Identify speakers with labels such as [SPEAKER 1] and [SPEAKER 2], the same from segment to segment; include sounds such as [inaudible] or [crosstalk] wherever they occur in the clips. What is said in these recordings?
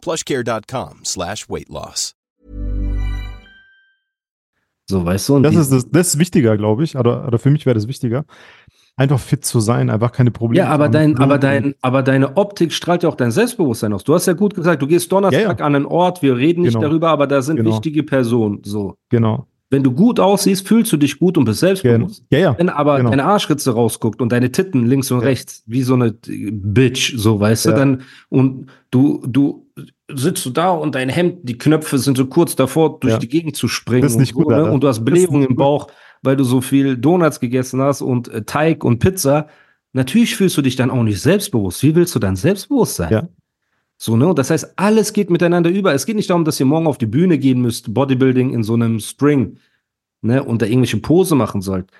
[SPEAKER 1] plushcare.com slash weight loss.
[SPEAKER 2] So, weißt du? Und
[SPEAKER 3] Das ist, das, das ist wichtiger, glaube ich. Oder, oder für mich wäre das wichtiger. Einfach fit zu sein, einfach keine Probleme
[SPEAKER 2] Ja, aber
[SPEAKER 3] zu
[SPEAKER 2] dein,
[SPEAKER 3] haben.
[SPEAKER 2] aber dein, aber deine Optik strahlt ja auch dein Selbstbewusstsein aus. Du hast ja gut gesagt, du gehst Donnerstag
[SPEAKER 3] Ja, ja.
[SPEAKER 2] an einen Ort, wir reden nicht
[SPEAKER 3] Genau.
[SPEAKER 2] darüber, aber da sind
[SPEAKER 3] Genau.
[SPEAKER 2] wichtige Personen. So.
[SPEAKER 3] Genau.
[SPEAKER 2] Wenn du gut aussiehst, fühlst du dich gut und bist selbstbewusst.
[SPEAKER 3] Ja, ja.
[SPEAKER 2] Wenn aber
[SPEAKER 3] Genau.
[SPEAKER 2] deine Arschritze rausguckt und deine Titten links und
[SPEAKER 3] Ja.
[SPEAKER 2] rechts, wie so eine Bitch, so weißt du, dann, und du, du sitzt du da und dein Hemd, die Knöpfe sind so kurz davor, durch
[SPEAKER 3] Ja.
[SPEAKER 2] die Gegend zu springen.
[SPEAKER 3] Das ist nicht
[SPEAKER 2] und, so,
[SPEAKER 3] gut,
[SPEAKER 2] ne? Und du hast
[SPEAKER 3] nicht
[SPEAKER 2] im. Bauch, weil du so viel Donuts gegessen hast und äh, Teig und Pizza. Natürlich fühlst du dich dann auch nicht selbstbewusst. Wie willst du dann selbstbewusst sein?
[SPEAKER 3] Ja.
[SPEAKER 2] So, ne? Und das heißt, alles geht miteinander über. Es geht nicht darum, dass ihr morgen auf die Bühne gehen müsst, Bodybuilding in so einem Spring, ne? Und da irgendwelche Pose machen sollt.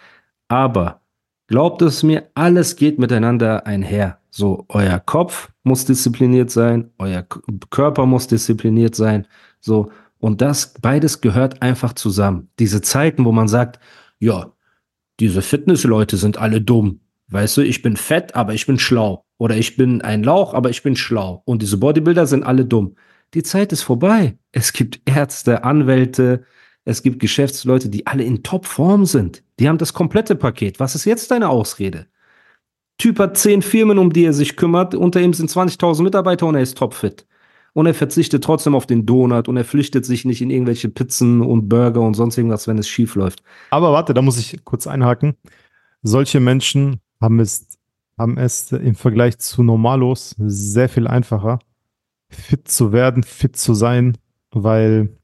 [SPEAKER 2] Aber glaubt es mir, alles geht miteinander einher. So, euer Kopf muss diszipliniert sein, euer Körper muss diszipliniert sein. So, und das beides gehört einfach zusammen. Diese Zeiten, wo man sagt, ja, diese Fitnessleute sind alle dumm. Weißt du, ich bin fett, aber ich bin schlau. Oder ich bin ein Lauch, aber ich bin schlau. Und diese Bodybuilder sind alle dumm. Die Zeit ist vorbei. Es gibt Ärzte, Anwälte, es gibt Geschäftsleute, die alle in Topform sind. Die haben das komplette Paket. Was ist jetzt deine Ausrede? Typ hat zehn Firmen, um die er sich kümmert. Unter ihm sind 20.000 Mitarbeiter und er ist topfit. Und er verzichtet trotzdem auf den Donut und er flüchtet sich nicht in irgendwelche Pizzen und Burger und sonst irgendwas, wenn es schief läuft.
[SPEAKER 3] Aber warte, da muss ich kurz einhaken. Solche Menschen haben es, haben es im Vergleich zu Normalos sehr viel einfacher, fit zu werden, fit zu sein, weil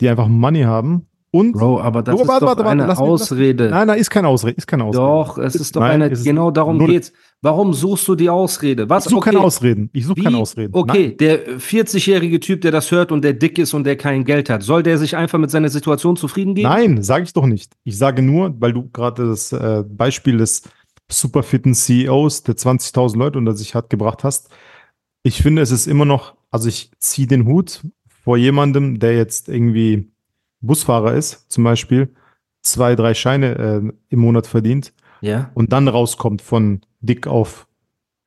[SPEAKER 3] die einfach Money haben. Und
[SPEAKER 2] Bro, aber das
[SPEAKER 3] Oh,
[SPEAKER 2] ist
[SPEAKER 3] warte,
[SPEAKER 2] doch
[SPEAKER 3] warte, warte,
[SPEAKER 2] eine Ausrede.
[SPEAKER 3] nein, nein, ist keine Ausrede, ist keine Ausrede.
[SPEAKER 2] Doch, es ist doch
[SPEAKER 3] Nein,
[SPEAKER 2] eine, genau darum
[SPEAKER 3] null.
[SPEAKER 2] geht's. Warum suchst du die Ausrede? Was?
[SPEAKER 3] Ich suche keine
[SPEAKER 2] okay,
[SPEAKER 3] Ausreden. Ich suche keine Ausreden.
[SPEAKER 2] Okay,
[SPEAKER 3] Nein.
[SPEAKER 2] der 40-jährige Typ, der das hört und der dick ist und der kein Geld hat, soll der sich einfach mit seiner Situation zufrieden geben?
[SPEAKER 3] Nein, sage ich doch nicht. Ich sage nur, weil du gerade das äh, Beispiel des superfitten CEOs, der 20.000 Leute unter sich hat, gebracht hast. Ich finde, es ist immer noch, also ich ziehe den Hut vor jemandem, der jetzt irgendwie Busfahrer ist, zum Beispiel, zwei, drei Scheine äh, im Monat verdient
[SPEAKER 2] Ja.
[SPEAKER 3] und dann rauskommt von dick auf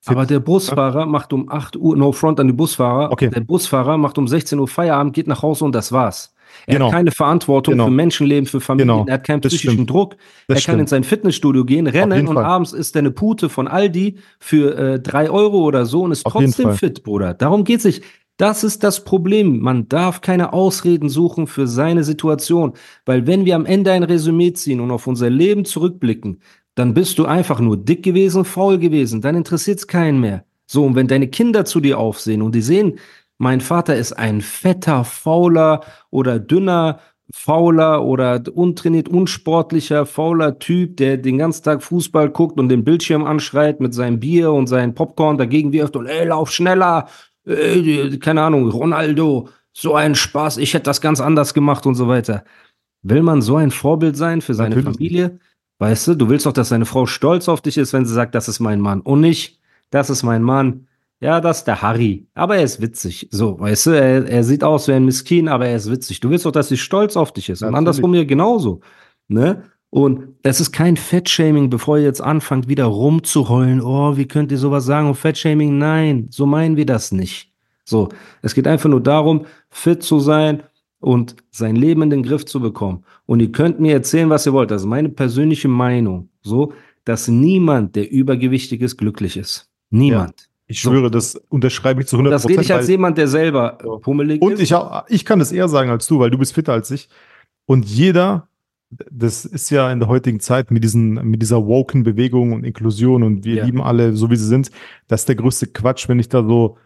[SPEAKER 3] fit.
[SPEAKER 2] Aber der Busfahrer macht um 8 Uhr, no front an die Busfahrer.
[SPEAKER 3] Okay.
[SPEAKER 2] Der Busfahrer macht um 16 Uhr Feierabend, geht nach Hause und das war's. Er
[SPEAKER 3] Genau.
[SPEAKER 2] hat keine Verantwortung
[SPEAKER 3] Genau.
[SPEAKER 2] für Menschenleben, für Familien,
[SPEAKER 3] Genau.
[SPEAKER 2] er hat keinen psychischen
[SPEAKER 3] stimmt.
[SPEAKER 2] Druck.
[SPEAKER 3] Das
[SPEAKER 2] er kann in
[SPEAKER 3] stimmt.
[SPEAKER 2] sein Fitnessstudio gehen, rennen und
[SPEAKER 3] Fall.
[SPEAKER 2] abends ist er eine Pute von Aldi für äh, 3 Euro oder so und ist
[SPEAKER 3] Auf
[SPEAKER 2] trotzdem fit, Bruder. Darum geht's nicht. Das ist das Problem. Man darf keine Ausreden suchen für seine Situation. Weil wenn wir am Ende ein Resümee ziehen und auf unser Leben zurückblicken, dann bist du einfach nur dick gewesen, faul gewesen. Dann interessiert's keinen mehr. So, und wenn deine Kinder zu dir aufsehen und die sehen, mein Vater ist ein fetter, fauler oder dünner, fauler oder untrainiert, unsportlicher, fauler Typ, der den ganzen Tag Fußball guckt und den Bildschirm anschreit mit seinem Bier und seinem Popcorn dagegen wirft und ey, lauf schneller, ey, keine Ahnung, Ronaldo, so ein Spaß, ich hätte das ganz anders gemacht und so weiter. Will man so ein Vorbild sein für seine
[SPEAKER 3] Natürlich
[SPEAKER 2] Familie? Weißt du, du willst doch, dass seine Frau stolz auf dich ist, wenn sie sagt, das ist mein Mann und nicht, das ist mein Mann. Ja, das ist der Harry. Aber er ist witzig. So, weißt du, er, er sieht aus wie ein Miskin, aber er ist witzig. Du willst doch, dass sie stolz auf dich ist. Und
[SPEAKER 3] Natürlich.
[SPEAKER 2] andersrum hier genauso. Ne? Und es ist kein Fettshaming, bevor ihr jetzt anfangt, wieder rumzuheulen. Oh, wie könnt ihr sowas sagen? Und Fettshaming, nein, so meinen wir das nicht. So, es geht einfach nur darum, fit zu sein und sein Leben in den Griff zu bekommen. Und ihr könnt mir erzählen, was ihr wollt. Das ist meine persönliche Meinung. So, dass niemand, der übergewichtig ist, glücklich ist. Niemand.
[SPEAKER 3] Ich
[SPEAKER 2] So.
[SPEAKER 3] schwöre, das unterschreibe ich zu 100%
[SPEAKER 2] Das rede ich als jemand, der selber
[SPEAKER 3] So.
[SPEAKER 2] pummelig
[SPEAKER 3] Und
[SPEAKER 2] ist.
[SPEAKER 3] ich, auch, ich kann das eher sagen als du, weil du bist fitter als ich. Und jeder, das ist ja in der heutigen Zeit mit, diesen, mit dieser woken Bewegung und Inklusion und wir
[SPEAKER 2] Ja.
[SPEAKER 3] lieben alle so, wie sie sind, das ist der größte Quatsch, wenn ich da so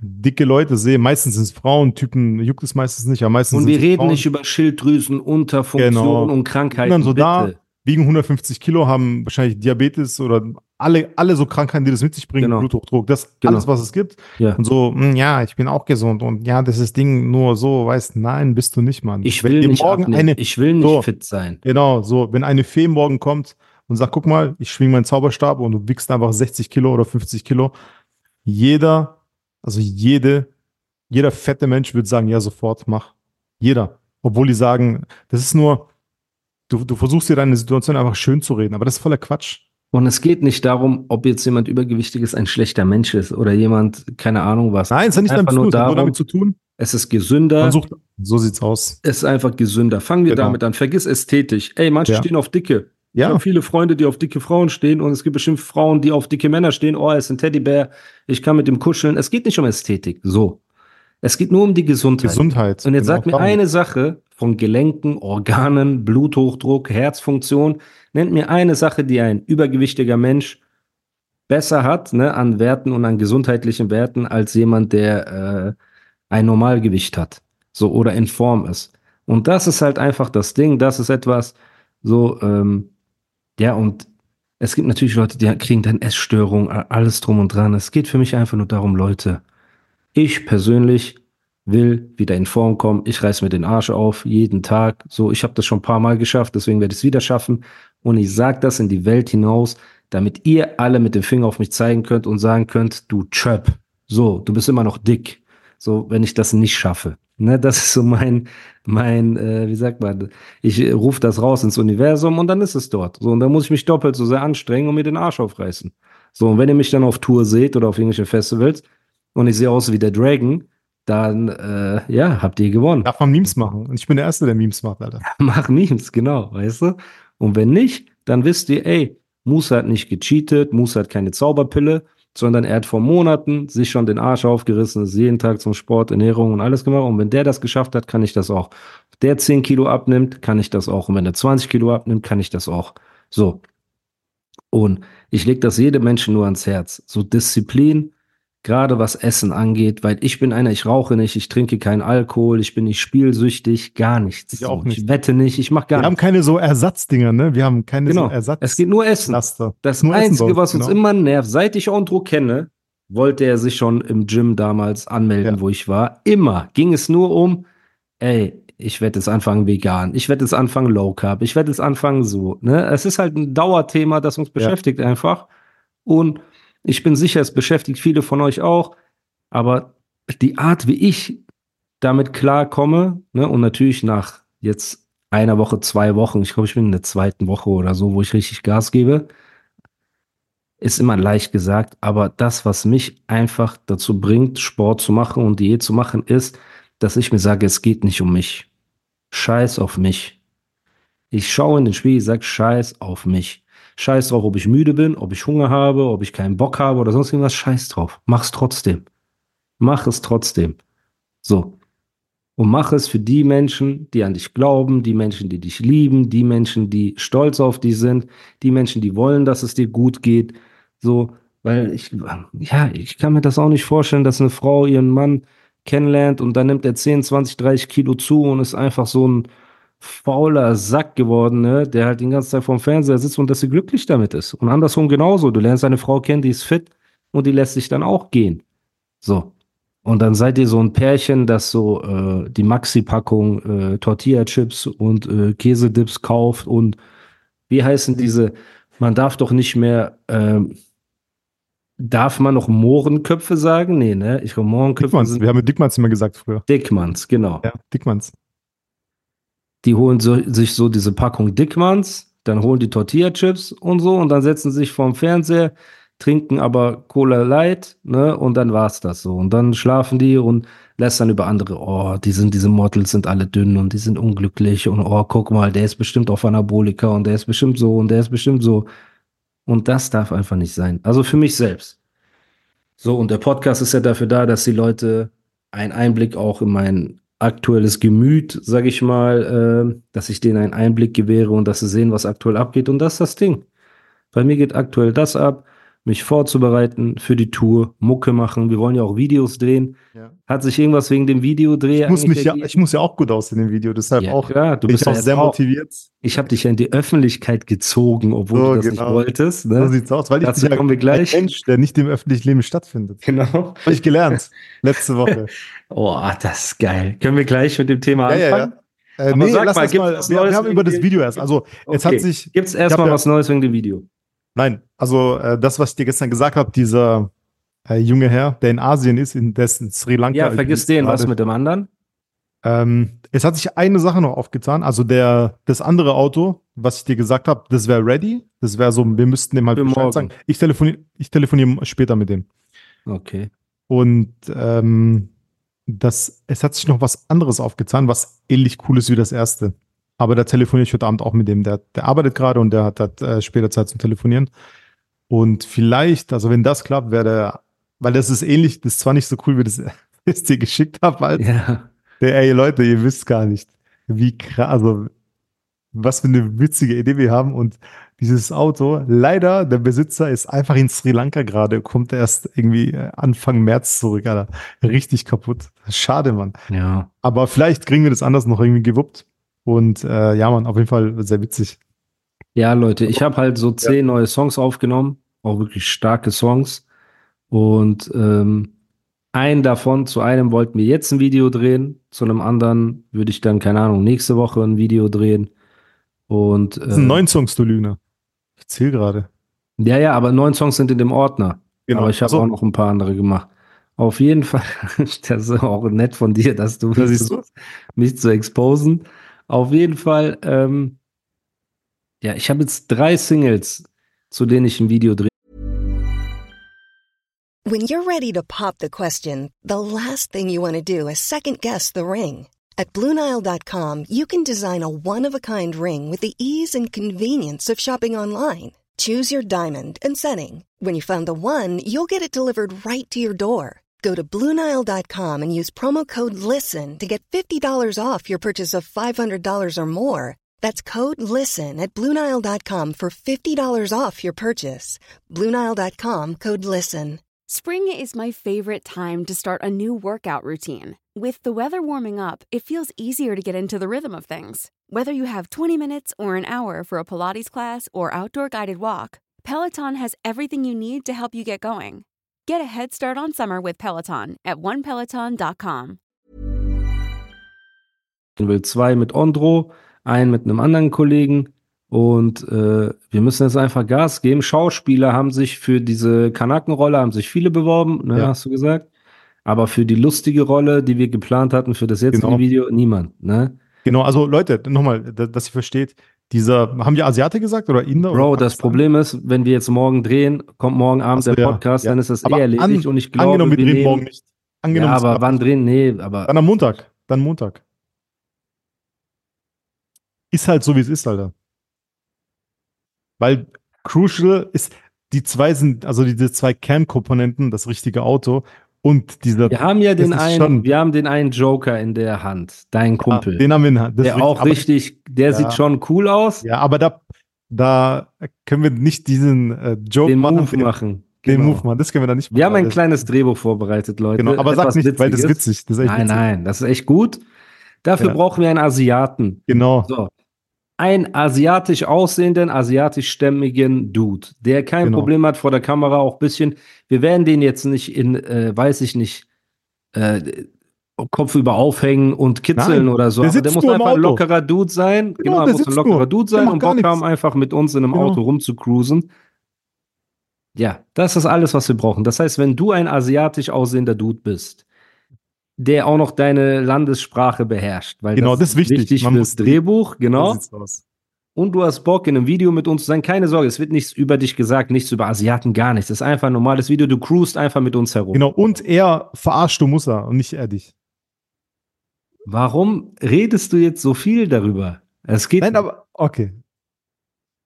[SPEAKER 3] dicke Leute sehe. Meistens sind es Frauen, Typen juckt es meistens nicht, aber meistens
[SPEAKER 2] und wir reden
[SPEAKER 3] Frauen,
[SPEAKER 2] nicht über Schilddrüsen, Unterfunktion
[SPEAKER 3] Genau.
[SPEAKER 2] und Krankheiten.
[SPEAKER 3] dann so da,
[SPEAKER 2] bitte.
[SPEAKER 3] wiegen 150 Kilo, haben wahrscheinlich Diabetes oder alle, alle so Krankheiten, die das mit sich bringen,
[SPEAKER 2] Genau.
[SPEAKER 3] Bluthochdruck, das
[SPEAKER 2] Genau.
[SPEAKER 3] alles, was es gibt.
[SPEAKER 2] Ja.
[SPEAKER 3] Und so, hm, ja, ich bin auch gesund und ja, das ist Ding nur so, weißt, nein, bist du nicht, Mann.
[SPEAKER 2] Ich
[SPEAKER 3] Wenn
[SPEAKER 2] will
[SPEAKER 3] dir
[SPEAKER 2] nicht
[SPEAKER 3] morgen
[SPEAKER 2] abnehmen.
[SPEAKER 3] eine,
[SPEAKER 2] ich will nicht
[SPEAKER 3] So.
[SPEAKER 2] fit sein.
[SPEAKER 3] genau, so, wenn eine Fee morgen kommt und sagt, guck mal, ich schwing meinen Zauberstab und du wiegst einfach 60 Kilo oder 50 Kilo, jeder, also jede, jeder fette Mensch würde sagen, ja, sofort, mach. Jeder. Obwohl die sagen, das ist nur, du, du versuchst dir deine Situation einfach schön zu reden, aber das ist voller Quatsch.
[SPEAKER 2] Und es geht nicht darum, ob jetzt jemand übergewichtig ist, ein schlechter Mensch ist oder jemand, keine Ahnung was.
[SPEAKER 3] Nein, es hat nicht damit zu
[SPEAKER 2] nur darum,
[SPEAKER 3] damit zu tun.
[SPEAKER 2] Es ist gesünder.
[SPEAKER 3] Man sucht, so sieht's aus.
[SPEAKER 2] es ist einfach gesünder. Fangen wir
[SPEAKER 3] Genau.
[SPEAKER 2] damit an. Vergiss Ästhetik. Ey, manche
[SPEAKER 3] Ja.
[SPEAKER 2] stehen auf dicke. Ich
[SPEAKER 3] Ja,
[SPEAKER 2] habe viele Freunde, die auf dicke Frauen stehen und es gibt bestimmt Frauen, die auf dicke Männer stehen. Oh, er ist ein Teddybär. Ich kann mit dem kuscheln. Es geht nicht um Ästhetik. So. Es geht nur um die Gesundheit.
[SPEAKER 3] Gesundheit.
[SPEAKER 2] Und jetzt
[SPEAKER 3] Genau,
[SPEAKER 2] sag mir eine Sache von Gelenken, Organen, Bluthochdruck, Herzfunktion. Nennt mir eine Sache, die ein übergewichtiger Mensch besser hat, ne, an Werten und an gesundheitlichen Werten, als jemand, der äh, ein Normalgewicht hat. So, oder in Form ist. Und das ist halt einfach das Ding. Das ist etwas, so, ähm, ja, und es gibt natürlich Leute, die kriegen dann Essstörungen, alles drum und dran. Es geht für mich einfach nur darum, Leute, ich persönlich will wieder in Form kommen. Ich reiß mir den Arsch auf, jeden Tag. So, ich habe das schon ein paar Mal geschafft, deswegen werde ich es wieder schaffen. Und ich sage das in die Welt hinaus, damit ihr alle mit dem Finger auf mich zeigen könnt und sagen könnt, du Chöp, so, du bist immer noch dick. So, wenn ich das nicht schaffe. Ne, das ist so mein, mein, äh, wie sagt man, ich äh, rufe das raus ins Universum und dann ist es dort. So, und dann muss ich mich doppelt so sehr anstrengen und mir den Arsch aufreißen. So, und wenn ihr mich dann auf Tour seht oder auf irgendwelchen Festivals und ich sehe aus wie der Dragon, dann, äh, ja, habt ihr gewonnen.
[SPEAKER 3] Darf man Memes machen. Und ich bin der Erste, der Memes macht, Alter. [laughs]
[SPEAKER 2] Mach Memes, genau, weißt du? Und wenn nicht, dann wisst ihr, ey, Musa hat nicht gecheatet, Musa hat keine Zauberpille, sondern er hat vor Monaten sich schon den Arsch aufgerissen, ist jeden Tag zum Sport, Ernährung und alles gemacht. Und wenn der das geschafft hat, kann ich das auch. Der 10 Kilo abnimmt, kann ich das auch. Und wenn er 20 Kilo abnimmt, kann ich das auch. So. Und ich lege das jedem Menschen nur ans Herz. So Disziplin, gerade was Essen angeht, weil ich bin einer, ich rauche nicht, ich trinke keinen Alkohol, ich bin nicht spielsüchtig, gar nichts.
[SPEAKER 3] Ich auch
[SPEAKER 2] So, Ich
[SPEAKER 3] nicht.
[SPEAKER 2] wette nicht, ich mache gar
[SPEAKER 3] Wir haben
[SPEAKER 2] nichts.
[SPEAKER 3] keine so Ersatzdinger, ne? Wir haben keine
[SPEAKER 2] Genau.
[SPEAKER 3] so Ersatz.
[SPEAKER 2] Es geht nur Essen.
[SPEAKER 3] Laster.
[SPEAKER 2] Das
[SPEAKER 3] Nur Essen
[SPEAKER 2] Einzige,
[SPEAKER 3] uns,
[SPEAKER 2] was uns
[SPEAKER 3] genau.
[SPEAKER 2] immer nervt, seit ich Andro kenne, wollte er sich schon im Gym damals anmelden,
[SPEAKER 3] Ja.
[SPEAKER 2] wo ich war. Immer ging es nur um, ey, ich werde jetzt anfangen vegan, ich werde jetzt anfangen Low Carb, ich werde jetzt anfangen so. Ne? Es ist halt ein Dauerthema, das uns beschäftigt einfach. Und ich bin sicher, es beschäftigt viele von euch auch. Aber die Art, wie ich damit klarkomme, ne, und natürlich nach jetzt einer Woche, zwei Wochen, ich glaube, ich bin in der zweiten Woche oder so, wo ich richtig Gas gebe, ist immer leicht gesagt, aber das, was mich einfach dazu bringt, Sport zu machen und Diät zu machen, ist, dass ich mir sage, es geht nicht um mich. Scheiß auf mich. Ich schaue in den Spiegel, sage Scheiß auf mich. Scheiß drauf, ob ich müde bin, ob ich Hunger habe, ob ich keinen Bock habe oder sonst irgendwas. Scheiß drauf. Mach's trotzdem. Mach es trotzdem. So. Und mach es für die Menschen, die an dich glauben, die Menschen, die dich lieben, die Menschen, die stolz auf dich sind, die Menschen, die wollen, dass es dir gut geht. So, weil ich, ja, ich kann mir das auch nicht vorstellen, dass eine Frau ihren Mann kennenlernt und dann nimmt er 10, 20, 30 Kilo zu und ist einfach so ein fauler Sack geworden, ne, der halt den ganzen Tag vorm Fernseher sitzt und dass sie glücklich damit ist. Und andersrum genauso. Du lernst eine Frau kennen, die ist fit und die lässt sich dann auch gehen. So. Und dann seid ihr so ein Pärchen, das so äh, die Maxi-Packung äh, Tortilla-Chips und äh, Käsedips kauft und wie heißen diese, man darf doch nicht mehr, ähm, darf man noch Mohrenköpfe sagen? Nee, ne? Ich glaube, Mohrenköpfe
[SPEAKER 3] Dickmanns.
[SPEAKER 2] sind
[SPEAKER 3] Wir haben mit Dickmanns immer gesagt früher.
[SPEAKER 2] Dickmanns, genau.
[SPEAKER 3] Ja, Dickmanns.
[SPEAKER 2] Die holen so, sich so diese Packung Dickmanns, dann holen die Tortilla-Chips und so und dann setzen sich vorm Fernseher, trinken aber Cola Light, ne, und dann war's das so. Und dann schlafen die und lästern über andere, oh, die sind, diese Models sind alle dünn und die sind unglücklich und oh, guck mal, der ist bestimmt auf Anabolika und der ist bestimmt so und der ist bestimmt so. Und das darf einfach nicht sein. Also für mich selbst. So, und der Podcast ist ja dafür da, dass die Leute einen Einblick auch in mein aktuelles Gemüt, sag ich mal, äh, dass ich denen einen Einblick gewähre und dass sie sehen, was aktuell abgeht. Und das ist das Ding. Bei mir geht aktuell das ab. Mich vorzubereiten für die Tour, Mucke machen. Wir wollen ja auch Videos drehen.
[SPEAKER 3] Ja.
[SPEAKER 2] Hat sich irgendwas wegen dem Videodreh
[SPEAKER 3] Ich muss, mich ja,
[SPEAKER 2] ergeben?
[SPEAKER 3] ich muss ja auch gut aussehen im Video, deshalb
[SPEAKER 2] Ja,
[SPEAKER 3] auch.
[SPEAKER 2] klar, du
[SPEAKER 3] bin
[SPEAKER 2] bist
[SPEAKER 3] ich
[SPEAKER 2] ja
[SPEAKER 3] auch
[SPEAKER 2] jetzt
[SPEAKER 3] sehr motiviert.
[SPEAKER 2] Ich habe dich ja in die Öffentlichkeit gezogen, obwohl
[SPEAKER 3] So,
[SPEAKER 2] du das
[SPEAKER 3] genau.
[SPEAKER 2] nicht wolltest.
[SPEAKER 3] So
[SPEAKER 2] Ne?
[SPEAKER 3] sieht's aus, weil ich
[SPEAKER 2] Dazu
[SPEAKER 3] bin ja
[SPEAKER 2] kommen wir gleich.
[SPEAKER 3] ein Mensch, der nicht im öffentlichen Leben stattfindet.
[SPEAKER 2] Genau.
[SPEAKER 3] Habe ich gelernt. Letzte Woche. [laughs]
[SPEAKER 2] Oh, das ist geil. Können wir gleich mit dem Thema
[SPEAKER 3] Ja, ja,
[SPEAKER 2] anfangen?
[SPEAKER 3] ja. Äh, nee,
[SPEAKER 2] sag
[SPEAKER 3] lass
[SPEAKER 2] mal,
[SPEAKER 3] mal. Wir, wir haben über das Video erst. Also, es
[SPEAKER 2] Okay.
[SPEAKER 3] hat sich.
[SPEAKER 2] Gibt's
[SPEAKER 3] Ich
[SPEAKER 2] erstmal
[SPEAKER 3] ja-
[SPEAKER 2] was Neues wegen dem Video?
[SPEAKER 3] Nein, also äh, das, was ich dir gestern gesagt habe, dieser äh, junge Herr, der in Asien ist, in dessen Sri Lanka.
[SPEAKER 2] Ja, vergiss den, was
[SPEAKER 3] gerade-
[SPEAKER 2] mit dem anderen?
[SPEAKER 3] Ähm, es hat sich eine Sache noch aufgetan. Also der, das andere Auto, was ich dir gesagt habe, das wäre ready. Das wäre so, wir müssten dem halt
[SPEAKER 2] Für
[SPEAKER 3] Bescheid
[SPEAKER 2] morgen.
[SPEAKER 3] sagen. Ich telefoniere ich telefoniere später mit dem.
[SPEAKER 2] Okay.
[SPEAKER 3] Und ähm, das, es hat sich noch was anderes aufgetan, was ähnlich cool ist wie das erste. Aber da telefoniere ich heute Abend auch mit dem. Der, der arbeitet gerade und der hat, hat äh, später Zeit zum Telefonieren. Und vielleicht, also wenn das klappt, wäre der, weil das ist ähnlich, das ist zwar nicht so cool, wie das, [laughs] das dir geschickt habe, als
[SPEAKER 2] Ja.
[SPEAKER 3] der, ey Leute, ihr wisst gar nicht, wie krass, also was für eine witzige Idee wir haben. Und dieses Auto, leider, der Besitzer ist einfach in Sri Lanka gerade, kommt erst irgendwie äh, Anfang März zurück, Alter. Richtig kaputt. Schade, Mann.
[SPEAKER 2] Ja.
[SPEAKER 3] Aber vielleicht kriegen wir das anders noch irgendwie gewuppt. Und äh, ja, Mann, auf jeden Fall sehr witzig.
[SPEAKER 2] Ja, Leute, ich habe halt so zehn neue Songs aufgenommen, auch wirklich starke Songs. Und ähm, einen davon, zu einem wollten wir jetzt ein Video drehen, zu einem anderen würde ich dann, keine Ahnung, nächste Woche ein Video drehen. Und
[SPEAKER 3] Das sind
[SPEAKER 2] äh,
[SPEAKER 3] neun Songs, du Lügner. Ich zähle gerade.
[SPEAKER 2] ja, ja, aber neun Songs sind in dem Ordner. Aber ich habe
[SPEAKER 3] Genau. So,
[SPEAKER 2] auch noch ein paar andere gemacht. Auf jeden Fall, [laughs] das ist auch nett von dir, dass du
[SPEAKER 3] Da
[SPEAKER 2] mich, mich zu exposen. Auf jeden Fall, ähm, ja, ich habe jetzt drei Singles, zu denen ich ein Video drehe.
[SPEAKER 4] When you're ready to pop the question, the last thing you want to do is second guess the ring. At Bluenile.com, you can design a one of a kind ring with the ease and convenience of shopping online. Choose your diamond and setting. When you find the one, you'll get it delivered right to your door. Go to Bluenile.com and use promo code LISTEN to get $50 off your purchase of $500 or more. That's code LISTEN at Bluenile.com for $50 off your purchase. Bluenile.com code LISTEN.
[SPEAKER 5] Spring is my favorite time to start a new workout routine. With the weather warming up, it feels easier to get into the rhythm of things. Whether you have 20 minutes or an hour for a Pilates class or outdoor guided walk, Peloton has everything you need to help you get going. Get a head start on summer with Peloton at onepeloton.com.
[SPEAKER 2] will zwei mit Ondro, einen mit einem anderen Kollegen und äh, wir müssen jetzt einfach Gas geben. Schauspieler haben sich für diese Kanakenrolle haben sich viele beworben, ne,
[SPEAKER 3] Ja.
[SPEAKER 2] hast du gesagt. Aber für die lustige Rolle, die wir geplant hatten für das jetzige
[SPEAKER 3] Genau.
[SPEAKER 2] Video, niemand. Ne?
[SPEAKER 3] Genau, also Leute, nochmal, da- dass ihr versteht, dieser, haben wir Asiate gesagt oder Inder?
[SPEAKER 2] Bro,
[SPEAKER 3] oder
[SPEAKER 2] das? Problem ist, wenn wir jetzt morgen drehen, kommt morgen Abend
[SPEAKER 3] so,
[SPEAKER 2] der Podcast,
[SPEAKER 3] ja.
[SPEAKER 2] dann ist das
[SPEAKER 3] Aber
[SPEAKER 2] eh erledigt
[SPEAKER 3] an-
[SPEAKER 2] und ich glaube,
[SPEAKER 3] Angenommen, wir drehen
[SPEAKER 2] nehmen,
[SPEAKER 3] morgen nicht. Angenommen,
[SPEAKER 2] ja, aber wann drehen? Nee, aber
[SPEAKER 3] Dann am Montag. Dann Montag. Ist halt so, wie es ist, Alter. Weil Crucial ist, die zwei sind, also diese zwei Kernkomponenten, das richtige Auto und dieser.
[SPEAKER 2] wir haben ja den einen, wir haben den einen Joker in der Hand, dein Kumpel.
[SPEAKER 3] Ja, den haben wir in der Hand. Ist
[SPEAKER 2] der auch richtig, der
[SPEAKER 3] Ja.
[SPEAKER 2] sieht schon cool aus.
[SPEAKER 3] Ja, aber da, da können wir nicht diesen äh, Joke
[SPEAKER 2] den
[SPEAKER 3] machen.
[SPEAKER 2] Move
[SPEAKER 3] den,
[SPEAKER 2] machen.
[SPEAKER 3] den
[SPEAKER 2] Genau.
[SPEAKER 3] Move machen. Das können wir da nicht machen.
[SPEAKER 2] Wir haben ein kleines Drehbuch vorbereitet, Leute.
[SPEAKER 3] Genau, aber sag
[SPEAKER 2] Etwas
[SPEAKER 3] nicht, weil das ist
[SPEAKER 2] Witziges.
[SPEAKER 3] witzig. Das ist
[SPEAKER 2] Nein,
[SPEAKER 3] witzig.
[SPEAKER 2] nein, das ist echt gut. Dafür
[SPEAKER 3] Ja.
[SPEAKER 2] brauchen wir einen Asiaten.
[SPEAKER 3] Genau.
[SPEAKER 2] So. Einen asiatisch aussehenden, asiatisch-stämmigen Dude, der kein
[SPEAKER 3] Genau.
[SPEAKER 2] Problem hat vor der Kamera, auch ein bisschen. Wir werden den jetzt nicht in, äh, weiß ich nicht, äh, Kopf über aufhängen und kitzeln
[SPEAKER 3] Nein,
[SPEAKER 2] oder so.
[SPEAKER 3] der
[SPEAKER 2] Aber der muss einfach ein lockerer Dude sein. Genau,
[SPEAKER 3] der
[SPEAKER 2] er muss ein lockerer
[SPEAKER 3] nur.
[SPEAKER 2] Dude
[SPEAKER 3] Der
[SPEAKER 2] sein und Bock haben, einfach mit uns in einem
[SPEAKER 3] Genau.
[SPEAKER 2] Auto rumzucruisen. Ja, das ist alles, was wir brauchen. Das heißt, wenn du ein asiatisch aussehender Dude bist, der auch noch deine Landessprache beherrscht, weil
[SPEAKER 3] Genau, das ist wichtig.
[SPEAKER 2] wichtig
[SPEAKER 3] Man
[SPEAKER 2] fürs
[SPEAKER 3] muss-
[SPEAKER 2] Drehbuch, genau. Und du hast Bock, in einem Video mit uns zu sein. Keine Sorge, es wird nichts über dich gesagt, nichts über Asiaten, gar nichts. Das ist einfach ein normales Video. Du cruist einfach mit uns herum.
[SPEAKER 3] Genau. Und er verarscht du muss er und nicht er dich.
[SPEAKER 2] Warum redest du jetzt so viel darüber? Es geht.
[SPEAKER 3] Nein, aber okay.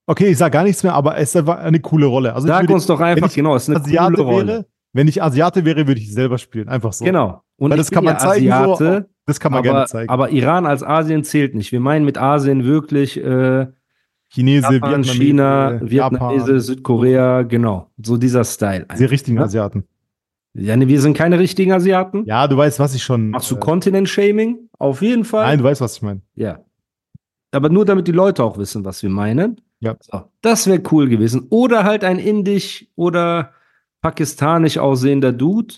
[SPEAKER 3] Okay, ich sage gar nichts mehr, aber es war eine coole Rolle. Also
[SPEAKER 2] Sag uns doch einfach,
[SPEAKER 3] ich
[SPEAKER 2] genau, es ist eine
[SPEAKER 3] Asiate
[SPEAKER 2] coole Rolle.
[SPEAKER 3] wäre, wenn ich Asiate wäre, würde ich selber spielen. Einfach so.
[SPEAKER 2] Genau. Und
[SPEAKER 3] Weil das kann man zeigen, so,
[SPEAKER 2] Asiate,
[SPEAKER 3] Das kann man
[SPEAKER 2] aber,
[SPEAKER 3] gerne zeigen.
[SPEAKER 2] aber Iran als Asien zählt nicht. Wir meinen mit Asien wirklich äh,
[SPEAKER 3] Chinese,
[SPEAKER 2] Japan,
[SPEAKER 3] Vietnamese,
[SPEAKER 2] China,
[SPEAKER 3] Japan.
[SPEAKER 2] Vietnamese, Südkorea, genau. So dieser Style.
[SPEAKER 3] Diese richtigen
[SPEAKER 2] Ja?
[SPEAKER 3] Asiaten.
[SPEAKER 2] Ja, nee, wir sind keine richtigen Asiaten.
[SPEAKER 3] Ja, du weißt, was ich schon.
[SPEAKER 2] Machst du
[SPEAKER 3] äh,
[SPEAKER 2] Continent-Shaming? Auf jeden Fall.
[SPEAKER 3] Nein, du weißt, was ich meine.
[SPEAKER 2] Ja. Aber nur damit die Leute auch wissen, was wir meinen.
[SPEAKER 3] Ja.
[SPEAKER 2] So, das wäre cool gewesen. Oder halt ein indisch oder pakistanisch aussehender Dude.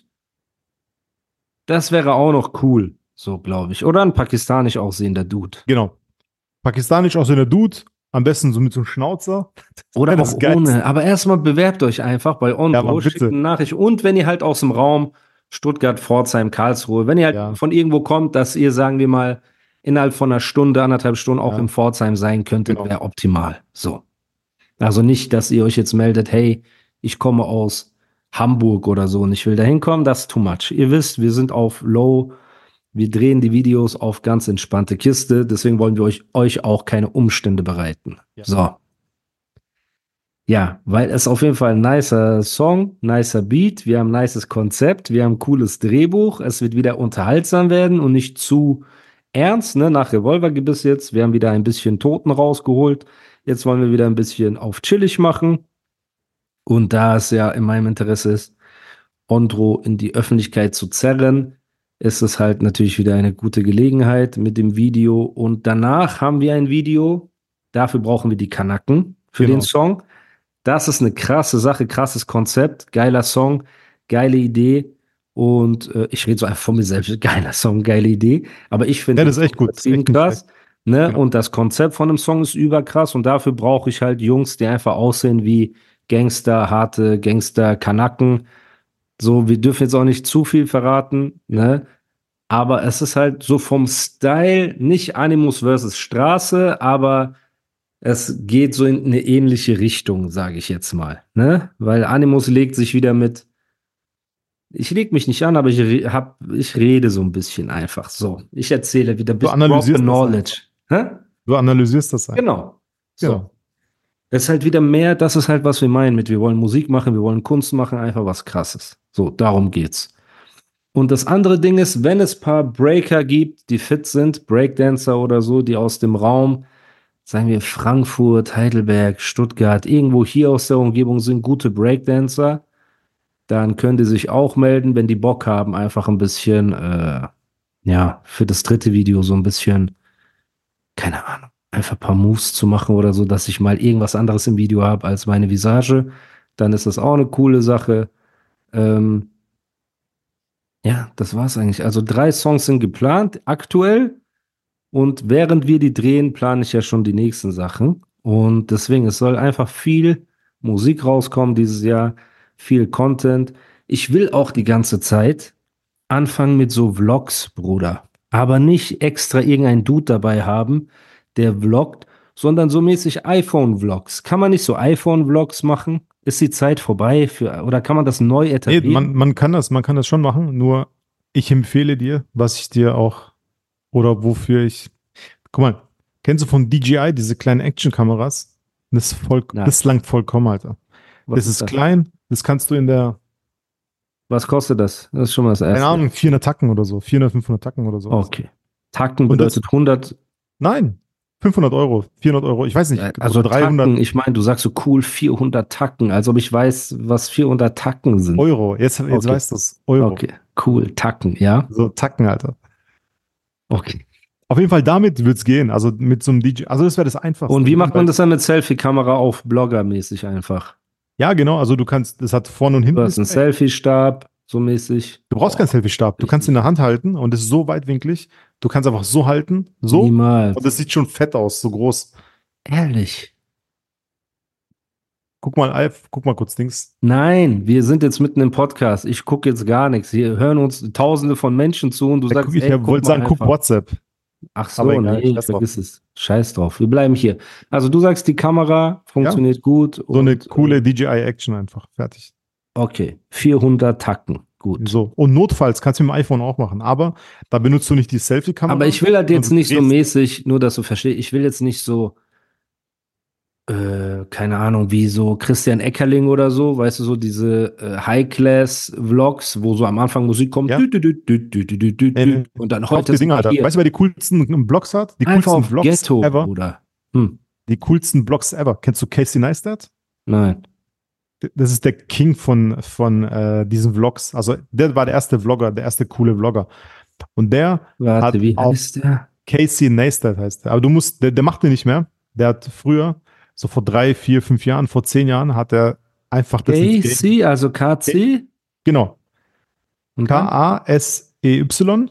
[SPEAKER 2] Das wäre auch noch cool, so glaube ich. Oder ein pakistanisch aussehender Dude.
[SPEAKER 3] Genau. Pakistanisch eine Dude, am besten so mit so einem Schnauzer. [laughs]
[SPEAKER 2] Oder auch ohne. Aber erstmal bewerbt euch einfach bei
[SPEAKER 3] Ja,
[SPEAKER 2] Onro,
[SPEAKER 3] Mann,
[SPEAKER 2] schickt eine Nachricht. Und wenn ihr halt aus dem Raum Stuttgart, Pforzheim, Karlsruhe, wenn ihr halt
[SPEAKER 3] Ja.
[SPEAKER 2] von irgendwo kommt, dass ihr, sagen wir mal, innerhalb von einer Stunde, anderthalb Stunden auch
[SPEAKER 3] Ja.
[SPEAKER 2] in Pforzheim sein könntet,
[SPEAKER 3] Genau.
[SPEAKER 2] wäre optimal. So. Also nicht, dass ihr euch jetzt meldet, hey, ich komme aus Hamburg oder so und ich will da hinkommen, das ist too much. Ihr wisst, wir sind auf Low, wir drehen die Videos auf ganz entspannte Kiste, deswegen wollen wir euch, euch auch keine Umstände bereiten.
[SPEAKER 3] Ja.
[SPEAKER 2] So. Ja, weil es auf jeden Fall ein nicer Song, nicer Beat, wir haben ein nices Konzept, wir haben ein cooles Drehbuch, es wird wieder unterhaltsam werden und nicht zu ernst, ne, nach Revolvergebiss jetzt, wir haben wieder ein bisschen Toten rausgeholt, jetzt wollen wir wieder ein bisschen auf chillig machen und da es ja in meinem Interesse ist, Ondro in die Öffentlichkeit zu zerren, ist es halt natürlich wieder eine gute Gelegenheit mit dem Video und danach haben wir ein Video, dafür brauchen wir die Kanaken für
[SPEAKER 3] Genau.
[SPEAKER 2] den Song. Das ist eine krasse Sache, krasses Konzept, geiler Song, geile Idee. Und äh, ich rede so einfach von mir selbst, [laughs] geiler Song, geile Idee. Aber ich finde
[SPEAKER 3] Ja, das ist echt gut. [laughs] Echt
[SPEAKER 2] krass. Ne?
[SPEAKER 3] Genau.
[SPEAKER 2] Und das Konzept von dem Song ist überkrass. Und dafür brauche ich halt Jungs, die einfach aussehen wie Gangster, harte Gangster, Kanaken. So, wir dürfen jetzt auch nicht zu viel verraten, ne? Aber es ist halt so vom Style nicht Animus versus Straße, aber es geht so in eine ähnliche Richtung, sage ich jetzt mal, ne? Weil Animus legt sich wieder mit ich leg mich nicht an, aber ich, hab, ich rede so ein bisschen einfach so. Ich erzähle wieder ein bisschen
[SPEAKER 3] analysierst
[SPEAKER 2] the
[SPEAKER 3] das
[SPEAKER 2] knowledge.
[SPEAKER 3] Du analysierst das einfach.
[SPEAKER 2] Genau. So.
[SPEAKER 3] Genau.
[SPEAKER 2] Es ist halt wieder mehr, das ist halt, was wir meinen mit, wir wollen Musik machen, wir wollen Kunst machen, einfach was krasses. So, darum geht's. Und das andere Ding ist, wenn es paar Breaker gibt, die fit sind, Breakdancer oder so, die aus dem Raum, sagen wir Frankfurt, Heidelberg, Stuttgart, irgendwo hier aus der Umgebung sind gute Breakdancer, dann können die sich auch melden, wenn die Bock haben, einfach ein bisschen, äh, ja, für das dritte Video so ein bisschen, keine Ahnung, einfach ein paar Moves zu machen oder so, dass ich mal irgendwas anderes im Video habe als meine Visage, dann ist das auch eine coole Sache. Ähm, ja, das war's eigentlich. Also drei Songs sind geplant, aktuell. Und während wir die drehen, plane ich ja schon die nächsten Sachen. Und deswegen, es soll einfach viel Musik rauskommen dieses Jahr, viel Content. Ich will auch die ganze Zeit anfangen mit so Vlogs, Bruder. Aber nicht extra irgendein Dude dabei haben, der vloggt, sondern so mäßig iPhone-Vlogs. Kann man nicht so iPhone-Vlogs machen? Ist die Zeit vorbei für, oder kann man das neu
[SPEAKER 3] Nee,
[SPEAKER 2] etablieren?
[SPEAKER 3] man, man kann das, man kann das schon machen, nur ich empfehle dir, was ich dir auch oder wofür ich. Guck mal, kennst du von DJI diese kleinen Action-Kameras? Das, ist voll,
[SPEAKER 2] Nein.
[SPEAKER 3] das langt vollkommen, Alter.
[SPEAKER 2] Was
[SPEAKER 3] das ist klein, das kannst du in der,
[SPEAKER 2] Was kostet das? Das ist schon mal das erste.
[SPEAKER 3] keine Ahnung, 400 Tacken oder so, 400, 500 Tacken oder so.
[SPEAKER 2] Okay. Tacken
[SPEAKER 3] Und das-
[SPEAKER 2] bedeutet 100,
[SPEAKER 3] Nein, 500 Euro, 400 Euro, ich weiß nicht,
[SPEAKER 2] also
[SPEAKER 3] 300
[SPEAKER 2] Tacken, ich meine, du sagst so cool 400 Tacken, als ob ich weiß, was 400 Tacken sind.
[SPEAKER 3] Euro. Jetzt, jetzt
[SPEAKER 2] Okay.
[SPEAKER 3] weißt du es, Euro.
[SPEAKER 2] Okay, cool, Tacken, ja?
[SPEAKER 3] So Tacken, Alter.
[SPEAKER 2] Okay.
[SPEAKER 3] Auf jeden Fall damit wird's gehen. Also mit so einem DJ. Also das wäre das Einfachste.
[SPEAKER 2] Und wie macht man das dann mit Selfie-Kamera auf Blogger-mäßig einfach?
[SPEAKER 3] Ja, genau. Also du kannst, das hat vorne und hinten.
[SPEAKER 2] Du hast einen. Selfie-Stab, so mäßig.
[SPEAKER 3] Du brauchst keinen Selfie-Stab. Du kannst ihn in der Hand halten und es ist so weitwinklig. Du kannst einfach so halten, so.
[SPEAKER 2] Niemals.
[SPEAKER 3] Und das sieht schon fett aus, so groß.
[SPEAKER 2] Ehrlich.
[SPEAKER 3] Guck mal, Alf, guck mal kurz Dings.
[SPEAKER 2] Nein, wir sind jetzt mitten im Podcast. Ich gucke jetzt gar nichts. Hier hören uns tausende von Menschen zu und du
[SPEAKER 3] Ja,
[SPEAKER 2] sagst,
[SPEAKER 3] guck, ich
[SPEAKER 2] ey,
[SPEAKER 3] ja,
[SPEAKER 2] guck
[SPEAKER 3] wollte sagen, guck
[SPEAKER 2] einfach.
[SPEAKER 3] WhatsApp.
[SPEAKER 2] Ach so,
[SPEAKER 3] Aber egal,
[SPEAKER 2] nee,
[SPEAKER 3] drauf.
[SPEAKER 2] vergiss es. Scheiß drauf. Wir bleiben hier. Also du sagst, die Kamera funktioniert gut.
[SPEAKER 3] So eine coole
[SPEAKER 2] äh,
[SPEAKER 3] DJI-Action einfach. Fertig.
[SPEAKER 2] Okay, 400 Tacken. Gut.
[SPEAKER 3] So. Und notfalls kannst du mit dem iPhone auch machen, aber da benutzt du nicht die Selfie-Kamera.
[SPEAKER 2] Aber ich will halt jetzt nicht so mäßig, nur dass du verstehst, ich will jetzt nicht so, äh, keine Ahnung, wie so Christian Eckerling oder so, weißt du, so diese äh, High-Class-Vlogs, wo so am Anfang Musik kommt
[SPEAKER 3] ja.
[SPEAKER 2] dü, dü, dü,
[SPEAKER 3] ähm,
[SPEAKER 2] und dann heute.
[SPEAKER 3] Die Dinger, Alter. Weißt du, wer die coolsten Blogs hat? Die
[SPEAKER 2] Einfach
[SPEAKER 3] coolsten Vlogs
[SPEAKER 2] Ghetto,
[SPEAKER 3] ever.
[SPEAKER 2] Hm.
[SPEAKER 3] Die coolsten Blogs ever. Kennst du Casey Neistat?
[SPEAKER 2] Nein.
[SPEAKER 3] Das ist der King von, von äh, diesen Vlogs. Also der war der erste Vlogger, der erste coole Vlogger. Und der
[SPEAKER 2] Warte,
[SPEAKER 3] hat
[SPEAKER 2] wie heißt der?
[SPEAKER 3] Casey Neistat heißt der. Aber du musst, der, der macht den nicht mehr. Der hat früher, so vor drei, vier, fünf Jahren, vor zehn Jahren, hat er einfach das
[SPEAKER 2] Casey, also KC?
[SPEAKER 3] Genau. K-A-S-E-Y.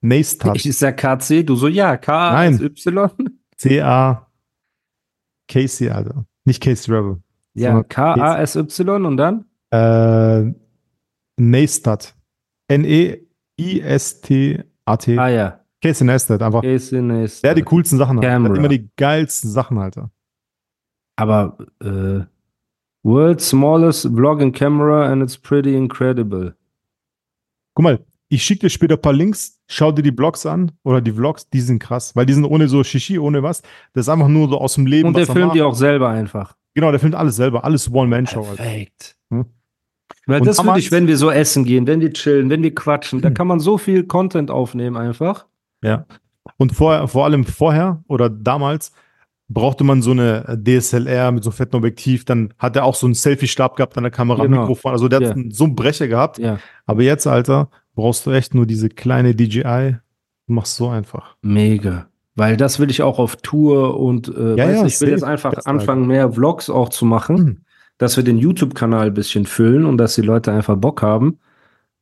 [SPEAKER 3] Neistat.
[SPEAKER 2] Ich ist ja KC, du so, ja, K-A-S-Y.
[SPEAKER 3] C-A. Casey, Alter. Nicht Casey Rebel.
[SPEAKER 2] Ja, K-A-S-Y und dann?
[SPEAKER 3] Äh, Neistat. N-E-I-S-T-A-T.
[SPEAKER 2] Ah ja,
[SPEAKER 3] Casey Neistat, einfach.
[SPEAKER 2] Casey Neistat.
[SPEAKER 3] Der hat die coolsten Sachen. Der hat immer die geilsten Sachen, Alter.
[SPEAKER 2] Aber äh, World's smallest vlogging camera and it's pretty incredible.
[SPEAKER 3] Guck mal, ich schicke dir später ein paar Links, schau dir die Blogs an oder die Vlogs, die sind krass, weil die sind ohne so Shishi, ohne was. Das ist einfach nur so aus dem Leben.
[SPEAKER 2] Und der
[SPEAKER 3] er
[SPEAKER 2] filmt die auch selber einfach.
[SPEAKER 3] Genau, der filmt alles selber, alles One-Man-Show.
[SPEAKER 2] Perfekt.
[SPEAKER 3] Hm?
[SPEAKER 2] Weil
[SPEAKER 3] Und
[SPEAKER 2] das würde ich, wenn wir so essen gehen, wenn wir chillen, wenn wir quatschen, da
[SPEAKER 3] Hm.
[SPEAKER 2] kann man so viel Content aufnehmen einfach.
[SPEAKER 3] Ja. Und vor, vor allem vorher oder damals brauchte man so eine DSLR mit so einem fetten Objektiv. Dann hat er auch so einen Selfie-Stab gehabt an der Kamera,
[SPEAKER 2] Genau.
[SPEAKER 3] Mikrofon. Also der
[SPEAKER 2] Ja.
[SPEAKER 3] hat so einen Brecher gehabt.
[SPEAKER 2] Ja,
[SPEAKER 3] Aber jetzt, Alter, brauchst du echt nur diese kleine DJI. Du machst so einfach.
[SPEAKER 2] mega. Weil das will ich auch auf Tour und äh,
[SPEAKER 3] Ja, ja,
[SPEAKER 2] ich will jetzt einfach anfangen, mehr Vlogs auch zu machen,
[SPEAKER 3] Mhm.
[SPEAKER 2] dass wir den YouTube-Kanal ein bisschen füllen und dass die Leute einfach Bock haben.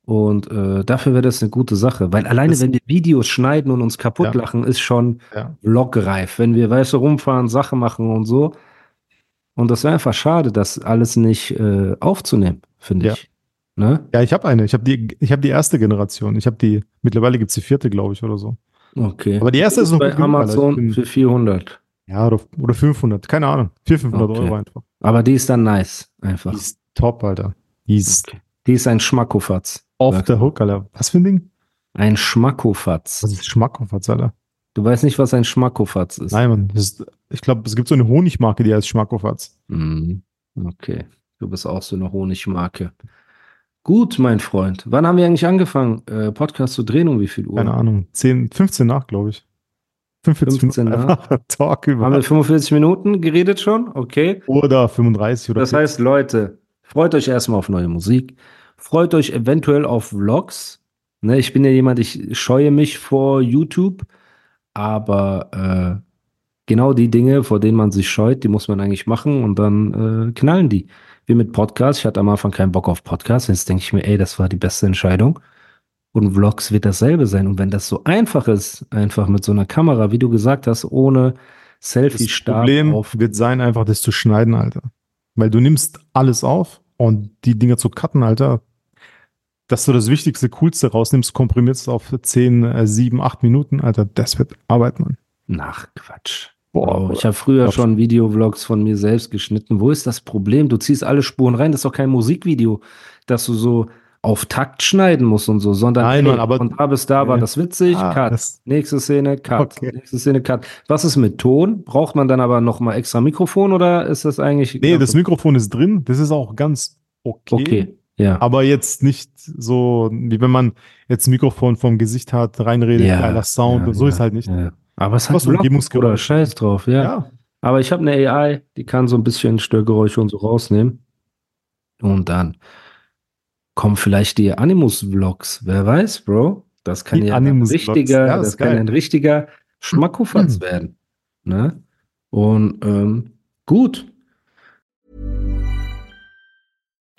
[SPEAKER 2] Und äh, dafür wäre das eine gute Sache. Weil alleine,
[SPEAKER 3] Das-
[SPEAKER 2] wenn wir Videos schneiden und uns kaputt
[SPEAKER 3] Ja.
[SPEAKER 2] lachen, ist schon
[SPEAKER 3] Ja.
[SPEAKER 2] vlogreif. Wenn wir, weißt du, rumfahren, Sachen machen und so. Und das wäre einfach schade, das alles nicht äh, aufzunehmen, finde
[SPEAKER 3] Ja.
[SPEAKER 2] ich. Ne?
[SPEAKER 3] Ja, ich habe eine. Ich habe die, ich habe die erste Generation. Ich habe die, mittlerweile gibt's die vierte, glaube ich, oder so.
[SPEAKER 2] Okay.
[SPEAKER 3] Aber die erste ist noch
[SPEAKER 2] bei Amazon
[SPEAKER 3] bin-
[SPEAKER 2] für 400.
[SPEAKER 3] Ja, oder, oder 500. Keine Ahnung. 400, 500
[SPEAKER 2] Okay.
[SPEAKER 3] Euro einfach.
[SPEAKER 2] Aber die ist dann nice, einfach.
[SPEAKER 3] Die ist top, Alter. Die ist
[SPEAKER 2] Okay. Die ist ein Schmackofatz.
[SPEAKER 3] off the hook, Alter. Was für ein Ding?
[SPEAKER 2] Ein Schmackofatz.
[SPEAKER 3] Was ist Schmackhoff, Alter?
[SPEAKER 2] Du weißt nicht, was ein Schmackofatz ist.
[SPEAKER 3] Nein, Mann. Ist, ich glaube, es gibt so eine Honigmarke, die heißt Schmackhoff.
[SPEAKER 2] Mhm. Okay. Du bist auch so eine Honigmarke. Gut, mein Freund. Wann haben wir eigentlich angefangen, äh, Podcast zu drehen? Um wie viel Uhr?
[SPEAKER 3] Keine Ahnung. 10, 15 nach, glaube ich. 45
[SPEAKER 2] 15
[SPEAKER 3] Minuten
[SPEAKER 2] nach. [laughs]
[SPEAKER 3] Talk
[SPEAKER 2] Haben wir
[SPEAKER 3] über.
[SPEAKER 2] 45 Minuten geredet schon? Okay.
[SPEAKER 3] Oder 35 oder
[SPEAKER 2] Das heißt, Leute, freut euch erstmal auf neue Musik. Freut euch eventuell auf Vlogs. Ne, ich bin ja jemand, ich scheue mich vor YouTube, aber äh, genau die Dinge, vor denen man sich scheut, die muss man eigentlich machen und dann äh, knallen die. Wie mit Podcast. Ich hatte am Anfang keinen Bock auf Podcast. Jetzt denke ich mir, ey, das war die beste Entscheidung. Und Vlogs wird dasselbe sein. Und wenn das so einfach ist, einfach mit so einer Kamera, wie du gesagt hast, ohne
[SPEAKER 3] das
[SPEAKER 2] Selfie-Stab
[SPEAKER 3] Problem
[SPEAKER 2] auf
[SPEAKER 3] wird sein, einfach das zu schneiden, Alter. Weil du nimmst alles auf und die Dinger zu cutten, Alter, dass du das Wichtigste, Coolste rausnimmst, komprimierst auf 10, äh, 7, 8 Minuten, Alter, das wird Arbeit, Mann.
[SPEAKER 2] Nach Quatsch.
[SPEAKER 3] Boah,
[SPEAKER 2] ich habe früher schon Videovlogs von mir selbst geschnitten. Wo ist das Problem? Du ziehst alle Spuren rein. Das ist doch kein Musikvideo, dass du so auf Takt schneiden musst und so, sondern
[SPEAKER 3] Nein, Mann, aber-
[SPEAKER 2] von da bis da war
[SPEAKER 3] Nee.
[SPEAKER 2] das witzig.
[SPEAKER 3] Ah,
[SPEAKER 2] cut.
[SPEAKER 3] das-
[SPEAKER 2] Nächste Szene, cut.
[SPEAKER 3] Okay.
[SPEAKER 2] Nächste Szene, cut. Was ist mit Ton? Braucht man dann aber noch mal extra Mikrofon oder ist das eigentlich?
[SPEAKER 3] Nee, das Mikrofon ist drin, das ist auch ganz okay.
[SPEAKER 2] Okay, ja.
[SPEAKER 3] Aber jetzt nicht so, wie wenn man jetzt ein Mikrofon vom Gesicht hat, reinredet,
[SPEAKER 2] ja,
[SPEAKER 3] geiler Sound
[SPEAKER 2] ja,
[SPEAKER 3] und so
[SPEAKER 2] ja,
[SPEAKER 3] ist halt nicht.
[SPEAKER 2] Ja. Aber es hat
[SPEAKER 3] so Umgebungsgeräusche.
[SPEAKER 2] oder Scheiß drauf, ja.
[SPEAKER 3] Ja.
[SPEAKER 2] Aber ich habe eine AI, die kann so ein bisschen Störgeräusche und so rausnehmen. Und dann kommen vielleicht die Animus-Vlogs. Wer weiß, Bro? Das kann
[SPEAKER 3] Die
[SPEAKER 2] ja ein richtiger,
[SPEAKER 3] Ja,
[SPEAKER 2] das kann
[SPEAKER 3] geil.
[SPEAKER 2] ein richtiger Schmackofatz [clears throat] werden. Ne? Und ähm, gut.